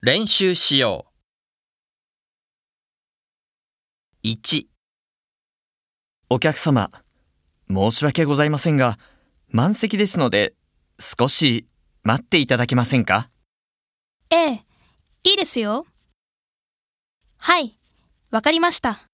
練習しよう。1、お客様、申し訳ございませんが、満席ですので、少し待っていただけませんか？ええ、いいですよ。はい、わかりました。